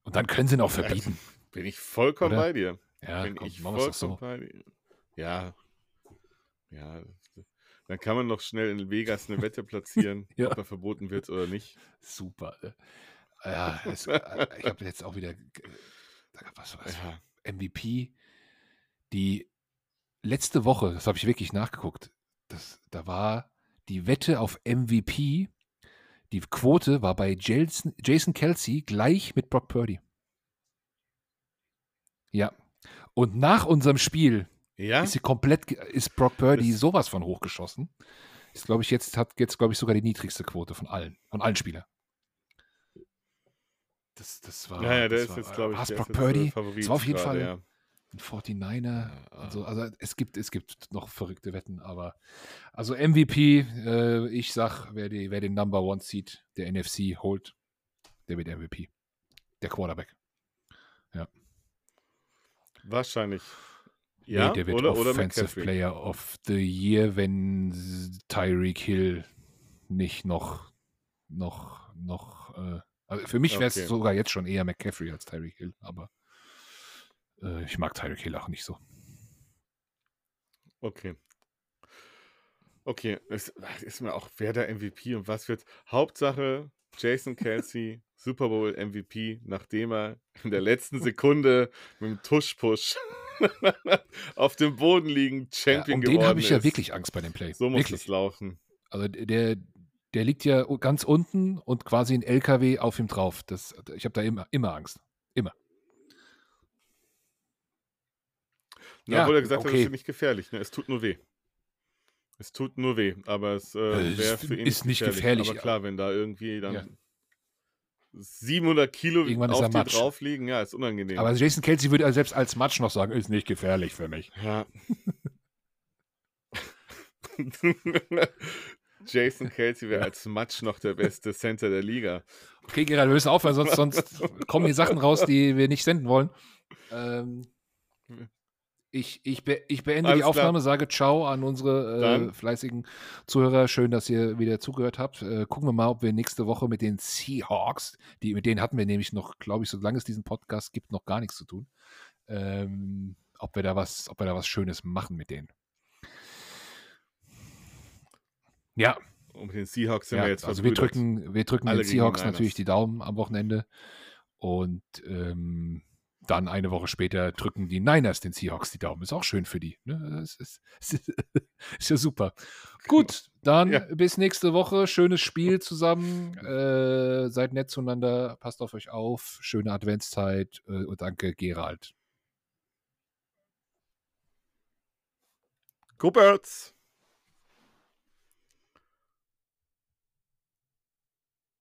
Und dann können sie ihn auch verbieten. Bin ich vollkommen Oder? bei dir. Ja, Bin komm, ich vollkommen so. bei dir. Ja. Ja. Dann kann man noch schnell in Vegas eine Wette platzieren, [LAUGHS] ja. ob er verboten wird oder nicht. Super. Ne? Ja, es, äh, ich habe jetzt auch wieder was, was ja. MVP. Die letzte Woche, das habe ich wirklich nachgeguckt, das, da war die Wette auf MVP die Quote war bei Jason, Jason Kelsey gleich mit Brock Purdy. Ja. Und nach unserem Spiel ja? ist sie komplett, ist Brock Purdy das sowas von hochgeschossen. Ist, glaube ich, jetzt, hat jetzt, glaube ich, sogar die niedrigste Quote von allen, von allen Spielern. Das, das war. Ja, ja der ist jetzt, glaube ich, Brock Purdy. Das war auf jeden Fall. Ja. Ein 49er. Also, also es gibt, es gibt noch verrückte Wetten, aber also MVP, äh, ich sag, wer, die, wer den Number One Seed der NFC holt, der wird MVP. Der Quarterback. Ja. Wahrscheinlich. Ja, nee, der wird oder, Offensive oder Player of the Year, wenn Tyreek Hill nicht noch, noch, noch, äh, also für mich wäre es okay. sogar jetzt schon eher McCaffrey als Tyreek Hill, aber äh, ich mag Tyreek Hill auch nicht so. Okay. Okay, es ist mir auch, wer der MVP und was wird. Hauptsache, Jason [LAUGHS] Kelsey, Super Bowl MVP, nachdem er in der letzten Sekunde mit dem Tuschpush [LAUGHS] auf dem Boden liegend Champion ja, um geworden den habe ich ja wirklich Angst bei dem Play. So muss wirklich. es laufen. Also der, der liegt ja ganz unten und quasi ein LKW auf ihm drauf. Das, ich habe da immer, immer Angst. Immer. Ja, obwohl er gesagt okay. hat, es ist nicht gefährlich. Ne? Es tut nur weh. Es tut nur weh, aber es äh wäre für ihn ist nicht gefährlich. gefährlich. Aber klar, wenn da irgendwie dann ja. 700 Kilo Irgendwann auf dir drauf liegen, ja, ist unangenehm. Aber Jason Kelsey würde selbst als Matsch noch sagen, ist nicht gefährlich für mich. Ja. [LAUGHS] [LAUGHS] Jason [LAUGHS] Kelsey wäre als Matsch noch der beste Center der Liga. Okay, Gerald, wir müssen aufhören, sonst, sonst [LAUGHS] kommen hier Sachen raus, die wir nicht senden wollen. Ähm, ich, ich, be, ich beende Alles die Aufnahme, klar. sage Ciao an unsere äh, fleißigen Zuhörer. Schön, dass ihr wieder zugehört habt. Äh, gucken wir mal, ob wir nächste Woche mit den Seahawks, die, mit denen hatten wir nämlich noch, glaube ich, solange es diesen Podcast gibt, noch gar nichts zu tun. Ähm, ob wir da was, ob wir da was Schönes machen mit denen. Ja. Mit den Seahawks sind ja, wir jetzt Also wir drücken, wir drücken den Seahawks natürlich die Daumen am Wochenende. Und ähm, dann eine Woche später drücken die Niners den Seahawks die Daumen. Ist auch schön für die. Ne? Das ist, ist, [LAUGHS] ist, ja super. Gut, dann ja. bis nächste Woche. Schönes Spiel [LAUGHS] zusammen. Äh, seid nett zueinander. Passt auf euch auf. Schöne Adventszeit. Äh, und danke, Gerald. Birds!